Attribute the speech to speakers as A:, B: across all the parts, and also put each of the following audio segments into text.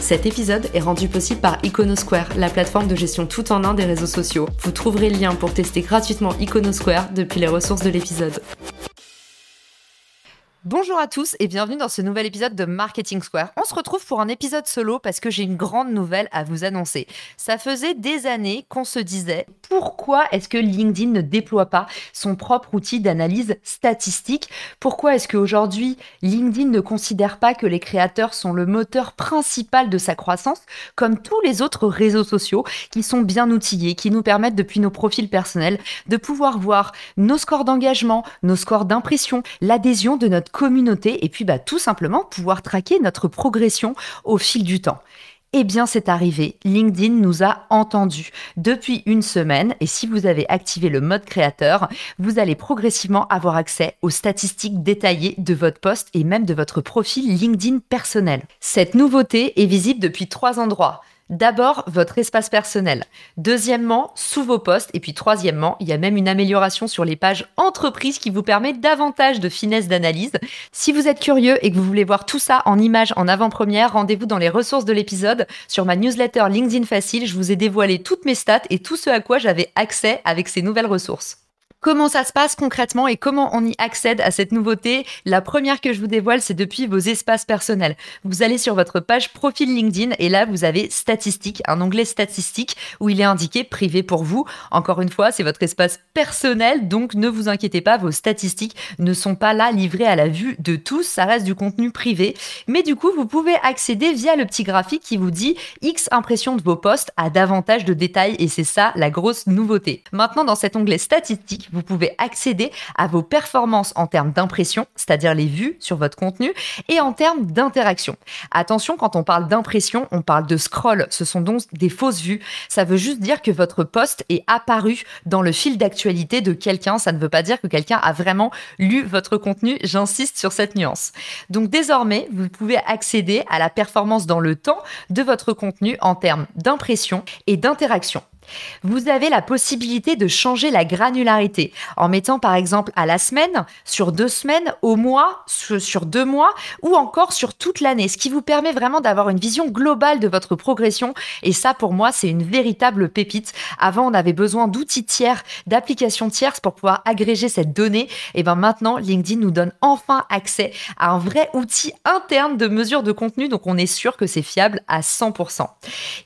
A: Cet épisode est rendu possible par Iconosquare, la plateforme de gestion tout en un des réseaux sociaux. Vous trouverez le lien pour tester gratuitement Iconosquare depuis les ressources de l'épisode. Bonjour à tous et bienvenue dans ce nouvel épisode de Marketing Square. On se retrouve pour un épisode solo parce que j'ai une grande nouvelle à vous annoncer. Ça faisait des années qu'on se disait pourquoi est-ce que LinkedIn ne déploie pas son propre outil d'analyse statistique? Pourquoi est-ce qu'aujourd'hui LinkedIn ne considère pas que les créateurs sont le moteur principal de sa croissance comme tous les autres réseaux sociaux qui sont bien outillés, qui nous permettent depuis nos profils personnels de pouvoir voir nos scores d'engagement, nos scores d'impression, l'adhésion de notre communauté et puis bah, tout simplement pouvoir traquer notre progression au fil du temps. Eh bien, c'est arrivé. LinkedIn nous a entendus depuis une semaine et si vous avez activé le mode créateur, vous allez progressivement avoir accès aux statistiques détaillées de votre poste et même de votre profil LinkedIn personnel. Cette nouveauté est visible depuis trois endroits. D'abord, votre espace personnel. Deuxièmement, sous vos postes. Et puis troisièmement, il y a même une amélioration sur les pages entreprises qui vous permet davantage de finesse d'analyse. Si vous êtes curieux et que vous voulez voir tout ça en images en avant-première, rendez-vous dans les ressources de l'épisode. Sur ma newsletter LinkedIn Facile, je vous ai dévoilé toutes mes stats et tout ce à quoi j'avais accès avec ces nouvelles ressources. Comment ça se passe concrètement et comment on y accède à cette nouveauté La première que je vous dévoile, c'est depuis vos espaces personnels. Vous allez sur votre page profil LinkedIn et là, vous avez statistiques, un onglet statistiques où il est indiqué privé pour vous. Encore une fois, c'est votre espace personnel, donc ne vous inquiétez pas, vos statistiques ne sont pas là livrées à la vue de tous, ça reste du contenu privé. Mais du coup, vous pouvez accéder via le petit graphique qui vous dit X impression de vos posts à davantage de détails et c'est ça la grosse nouveauté. Maintenant, dans cet onglet statistiques, vous pouvez accéder à vos performances en termes d'impression, c'est-à-dire les vues sur votre contenu, et en termes d'interaction. Attention, quand on parle d'impression, on parle de scroll. Ce sont donc des fausses vues. Ça veut juste dire que votre post est apparu dans le fil d'actualité de quelqu'un. Ça ne veut pas dire que quelqu'un a vraiment lu votre contenu. J'insiste sur cette nuance. Donc désormais, vous pouvez accéder à la performance dans le temps de votre contenu en termes d'impression et d'interaction. Vous avez la possibilité de changer la granularité en mettant par exemple à la semaine, sur deux semaines, au mois, sur deux mois ou encore sur toute l'année, ce qui vous permet vraiment d'avoir une vision globale de votre progression. Et ça, pour moi, c'est une véritable pépite. Avant, on avait besoin d'outils tiers, d'applications tierces pour pouvoir agréger cette donnée. Et bien maintenant, LinkedIn nous donne enfin accès à un vrai outil interne de mesure de contenu. Donc on est sûr que c'est fiable à 100%.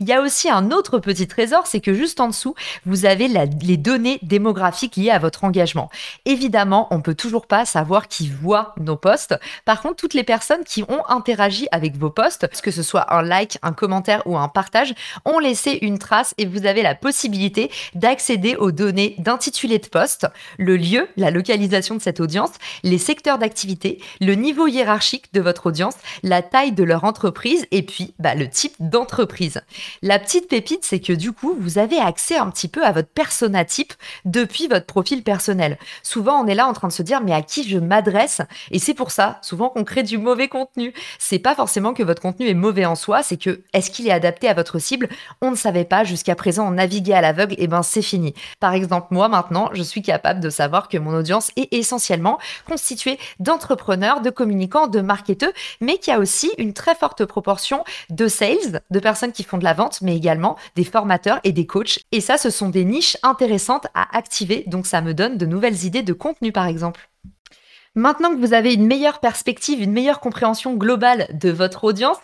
A: Il y a aussi un autre petit trésor, c'est que juste en dessous, vous avez les données démographiques liées à votre engagement. Évidemment, on peut toujours pas savoir qui voit nos posts. Par contre, toutes les personnes qui ont interagi avec vos posts, que ce soit un like, un commentaire ou un partage, ont laissé une trace et vous avez la possibilité d'accéder aux données d'intitulé de poste, le lieu, la localisation de cette audience, les secteurs d'activité, le niveau hiérarchique de votre audience, la taille de leur entreprise et puis bah, le type d'entreprise. La petite pépite, c'est que du coup, vous avez accès un petit peu à votre persona type depuis votre profil personnel. Souvent, on est là en train de se dire, mais à qui je m'adresse? Et c'est pour ça, souvent, qu'on crée du mauvais contenu. C'est pas forcément que votre contenu est mauvais en soi, c'est que est-ce qu'il est adapté à votre cible? On ne savait pas jusqu'à présent, on naviguait à l'aveugle, et ben c'est fini. Par exemple, moi maintenant, je suis capable de savoir que mon audience est essentiellement constituée d'entrepreneurs, de communicants, de marketeurs, mais qu'il y a aussi une très forte proportion de sales, de personnes qui font de la vente, mais également des formateurs et des coachs et ça, ce sont des niches intéressantes à activer. Donc ça me donne de nouvelles idées de contenu, par exemple. Maintenant que vous avez une meilleure perspective, une meilleure compréhension globale de votre audience,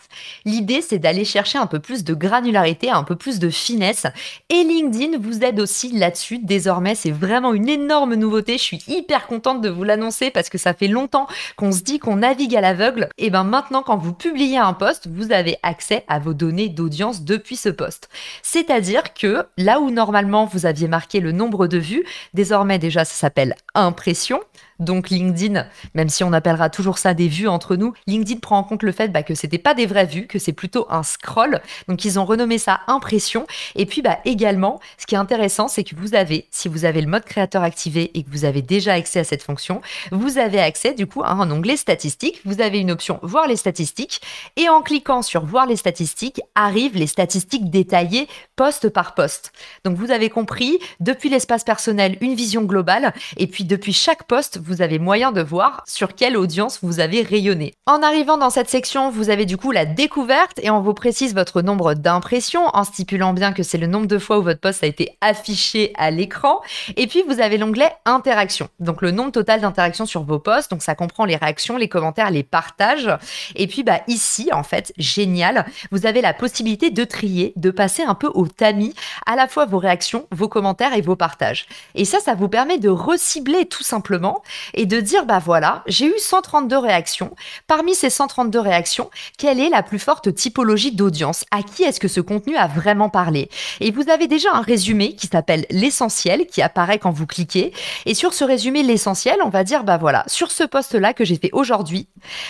A: l'idée c'est d'aller chercher un peu plus de granularité, un peu plus de finesse. Et LinkedIn vous aide aussi là-dessus. Désormais, c'est vraiment une énorme nouveauté. Je suis hyper contente de vous l'annoncer parce que ça fait longtemps qu'on se dit qu'on navigue à l'aveugle. Et ben maintenant, quand vous publiez un post, vous avez accès à vos données d'audience depuis ce post. C'est-à-dire que là où normalement vous aviez marqué le nombre de vues, désormais déjà ça s'appelle impression Donc LinkedIn, même si on appellera toujours ça des vues entre nous, LinkedIn prend en compte le fait bah, que c'était pas des vraies vues, que c'est plutôt un scroll. Donc ils ont renommé ça impression. Et puis bah, également, ce qui est intéressant, c'est que vous avez, si vous avez le mode créateur activé et que vous avez déjà accès à cette fonction, vous avez accès du coup à un onglet statistiques. Vous avez une option voir les statistiques et en cliquant sur voir les statistiques arrivent les statistiques détaillées poste par poste. Donc vous avez compris, depuis l'espace personnel, une vision globale et puis depuis chaque poste, vous avez moyen de voir sur quelle audience vous avez rayonné. En arrivant dans cette section, vous avez du coup la découverte et on vous précise votre nombre d'impressions en stipulant bien que c'est le nombre de fois où votre poste a été affiché à l'écran. Et puis vous avez l'onglet interaction. Donc le nombre total d'interactions sur vos posts. Donc ça comprend les réactions, les commentaires, les partages. Et puis bah ici, en fait, génial, vous avez la possibilité de trier, de passer un peu au tamis à la fois vos réactions, vos commentaires et vos partages. Et ça, ça vous permet de recibler tout simplement et de dire bah voilà, j'ai eu 132 réactions. Parmi ces 132 réactions, quelle est la plus forte typologie d'audience? À qui est-ce que ce contenu a vraiment parlé? Et vous avez déjà un résumé qui s'appelle l'essentiel qui apparaît quand vous cliquez. Et sur ce résumé l'essentiel, on va dire bah voilà, sur ce poste-là que j'ai fait aujourd'hui,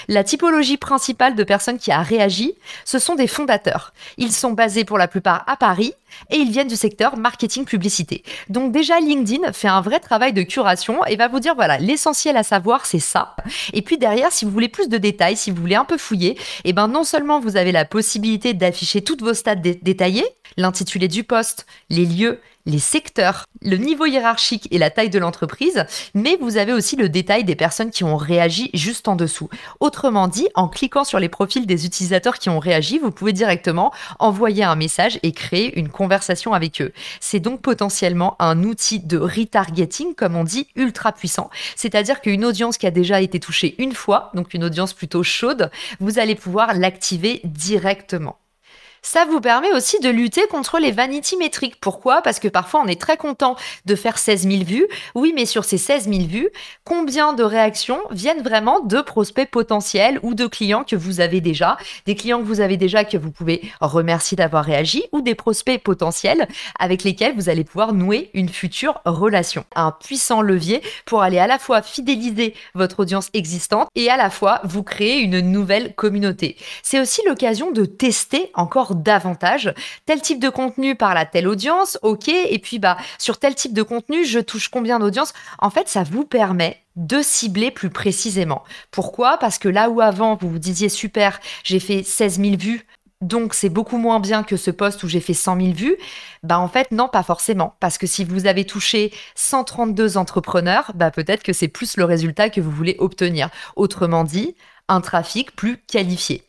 A: la typologie principale de personnes qui a réagi, ce sont des fondateurs. Ils sont basés pour la plupart à Paris et ils viennent du secteur marketing publicité. Donc déjà LinkedIn fait un vrai travail de curation et va vous dire voilà, l'essentiel à savoir c'est ça. Et puis derrière si vous voulez plus de détails, si vous voulez un peu fouiller, et eh ben non seulement vous avez la possibilité d'afficher toutes vos stats détaillées, l'intitulé du poste, les lieux, les secteurs, le niveau hiérarchique et la taille de l'entreprise, mais vous avez aussi le détail des personnes qui ont réagi juste en dessous. Autrement dit, en cliquant sur les profils des utilisateurs qui ont réagi, vous pouvez directement envoyer un message et créer une conversation avec eux. C'est donc potentiellement un outil de retargeting, comme on dit, ultra puissant. C'est-à-dire qu'une audience qui a déjà été touchée une fois, donc une audience plutôt chaude, vous allez pouvoir l'activer directement. Ça vous permet aussi de lutter contre les vanity métriques. Pourquoi? Parce que parfois on est très content de faire 16 000 vues. Oui, mais sur ces 16 000 vues, combien de réactions viennent vraiment de prospects potentiels ou de clients que vous avez déjà? Des clients que vous avez déjà que vous pouvez remercier d'avoir réagi ou des prospects potentiels avec lesquels vous allez pouvoir nouer une future relation. Un puissant levier pour aller à la fois fidéliser votre audience existante et à la fois vous créer une nouvelle communauté. C'est aussi l'occasion de tester encore davantage. Tel type de contenu par la telle audience, ok. Et puis bah sur tel type de contenu, je touche combien d'audience? En fait, ça vous permet de cibler plus précisément. Pourquoi? Parce que là où avant vous vous disiez super, j'ai fait 16 000 vues, donc c'est beaucoup moins bien que ce poste où j'ai fait 100 000 vues, bah en fait non pas forcément parce que si vous avez touché 132 entrepreneurs, bah peut-être que c'est plus le résultat que vous voulez obtenir. Autrement dit, un trafic plus qualifié.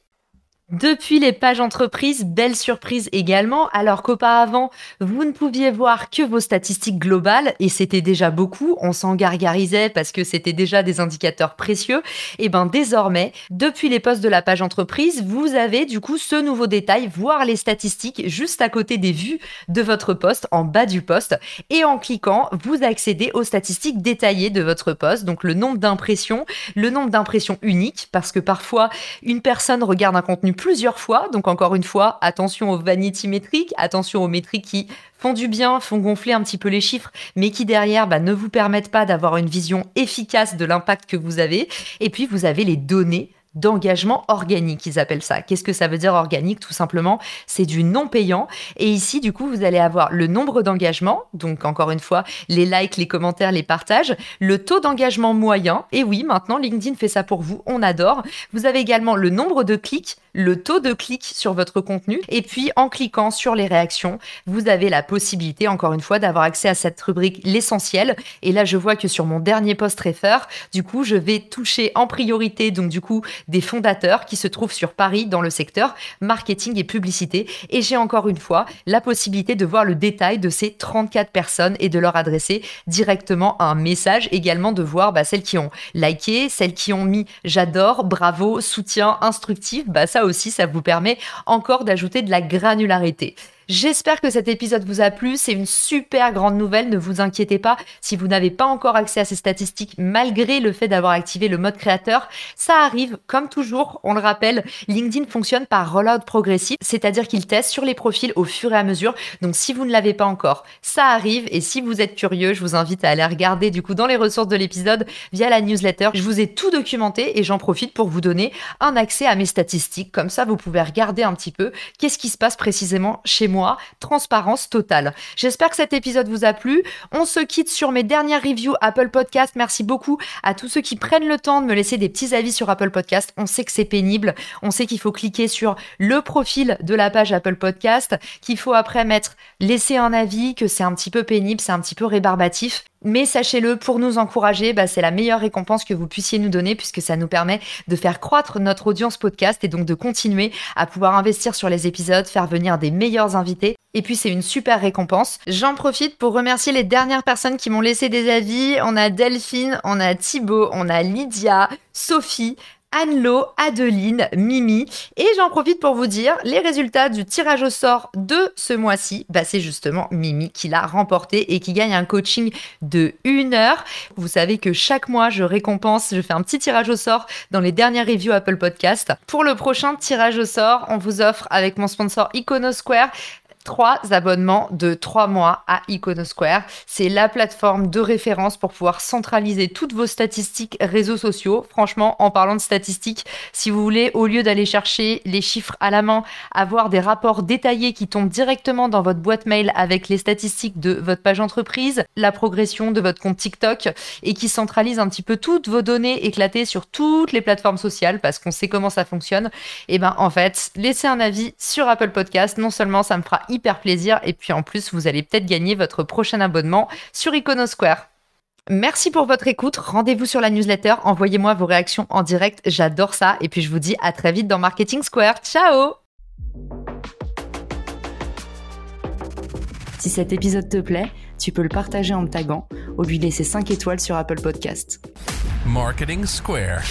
A: Depuis les pages entreprises, belle surprise également, alors qu'auparavant, vous ne pouviez voir que vos statistiques globales, et c'était déjà beaucoup, on s'en gargarisait parce que c'était déjà des indicateurs précieux, et ben désormais, depuis les postes de la page entreprise, vous avez du coup ce nouveau détail, voir les statistiques juste à côté des vues de votre poste, en bas du poste, et en cliquant, vous accédez aux statistiques détaillées de votre poste, donc le nombre d'impressions, le nombre d'impressions uniques, parce que parfois, une personne regarde un contenu plusieurs fois. Donc encore une fois, attention aux vanity métriques, attention aux métriques qui font du bien, font gonfler un petit peu les chiffres, mais qui derrière bah, ne vous permettent pas d'avoir une vision efficace de l'impact que vous avez. Et puis vous avez les données d'engagement organique, ils appellent ça. Qu'est-ce que ça veut dire organique Tout simplement, c'est du non payant. Et ici, du coup, vous allez avoir le nombre d'engagements, donc encore une fois, les likes, les commentaires, les partages, le taux d'engagement moyen. Et oui, maintenant, LinkedIn fait ça pour vous, on adore. Vous avez également le nombre de clics, le taux de clics sur votre contenu. Et puis, en cliquant sur les réactions, vous avez la possibilité, encore une fois, d'avoir accès à cette rubrique l'essentiel. Et là, je vois que sur mon dernier post refer, du coup, je vais toucher en priorité, donc du coup, des fondateurs qui se trouvent sur Paris dans le secteur marketing et publicité. Et j'ai encore une fois la possibilité de voir le détail de ces 34 personnes et de leur adresser directement un message. Également de voir bah, celles qui ont liké, celles qui ont mis j'adore, bravo, soutien, instructif. Bah, ça aussi, ça vous permet encore d'ajouter de la granularité. J'espère que cet épisode vous a plu. C'est une super grande nouvelle. Ne vous inquiétez pas si vous n'avez pas encore accès à ces statistiques malgré le fait d'avoir activé le mode créateur. Ça arrive, comme toujours, on le rappelle, LinkedIn fonctionne par rollout progressif, c'est-à-dire qu'il teste sur les profils au fur et à mesure. Donc si vous ne l'avez pas encore, ça arrive. Et si vous êtes curieux, je vous invite à aller regarder du coup dans les ressources de l'épisode via la newsletter. Je vous ai tout documenté et j'en profite pour vous donner un accès à mes statistiques. Comme ça, vous pouvez regarder un petit peu qu'est-ce qui se passe précisément chez moi. Transparence totale. J'espère que cet épisode vous a plu. On se quitte sur mes dernières reviews Apple Podcast. Merci beaucoup à tous ceux qui prennent le temps de me laisser des petits avis sur Apple Podcast. On sait que c'est pénible. On sait qu'il faut cliquer sur le profil de la page Apple Podcast, qu'il faut après mettre laisser un avis, que c'est un petit peu pénible, c'est un petit peu rébarbatif. Mais sachez-le, pour nous encourager, bah, c'est la meilleure récompense que vous puissiez nous donner puisque ça nous permet de faire croître notre audience podcast et donc de continuer à pouvoir investir sur les épisodes, faire venir des meilleurs invités. Et puis c'est une super récompense. J'en profite pour remercier les dernières personnes qui m'ont laissé des avis. On a Delphine, on a Thibaut, on a Lydia, Sophie, Anne-Lo, Adeline, Mimi. Et j'en profite pour vous dire les résultats du tirage au sort de ce mois-ci. Bah, c'est justement Mimi qui l'a remporté et qui gagne un coaching de une heure. Vous savez que chaque mois, je récompense, je fais un petit tirage au sort dans les dernières reviews Apple Podcast. Pour le prochain tirage au sort, on vous offre avec mon sponsor Iconosquare trois abonnements de trois mois à Iconosquare. C'est la plateforme de référence pour pouvoir centraliser toutes vos statistiques réseaux sociaux. Franchement, en parlant de statistiques, si vous voulez, au lieu d'aller chercher les chiffres à la main, avoir des rapports détaillés qui tombent directement dans votre boîte mail avec les statistiques de votre page entreprise, la progression de votre compte TikTok et qui centralise un petit peu toutes vos données éclatées sur toutes les plateformes sociales parce qu'on sait comment ça fonctionne, et eh ben en fait, laissez un avis sur Apple Podcast. Non seulement ça me fera hyper plaisir. Et puis en plus, vous allez peut-être gagner votre prochain abonnement sur Iconosquare. Merci pour votre écoute. Rendez-vous sur la newsletter. Envoyez-moi vos réactions en direct. J'adore ça. Et puis je vous dis à très vite dans Marketing Square. Ciao Si cet épisode te plaît, tu peux le partager en me tagant ou lui laisser 5 étoiles sur Apple Podcast. Marketing Square.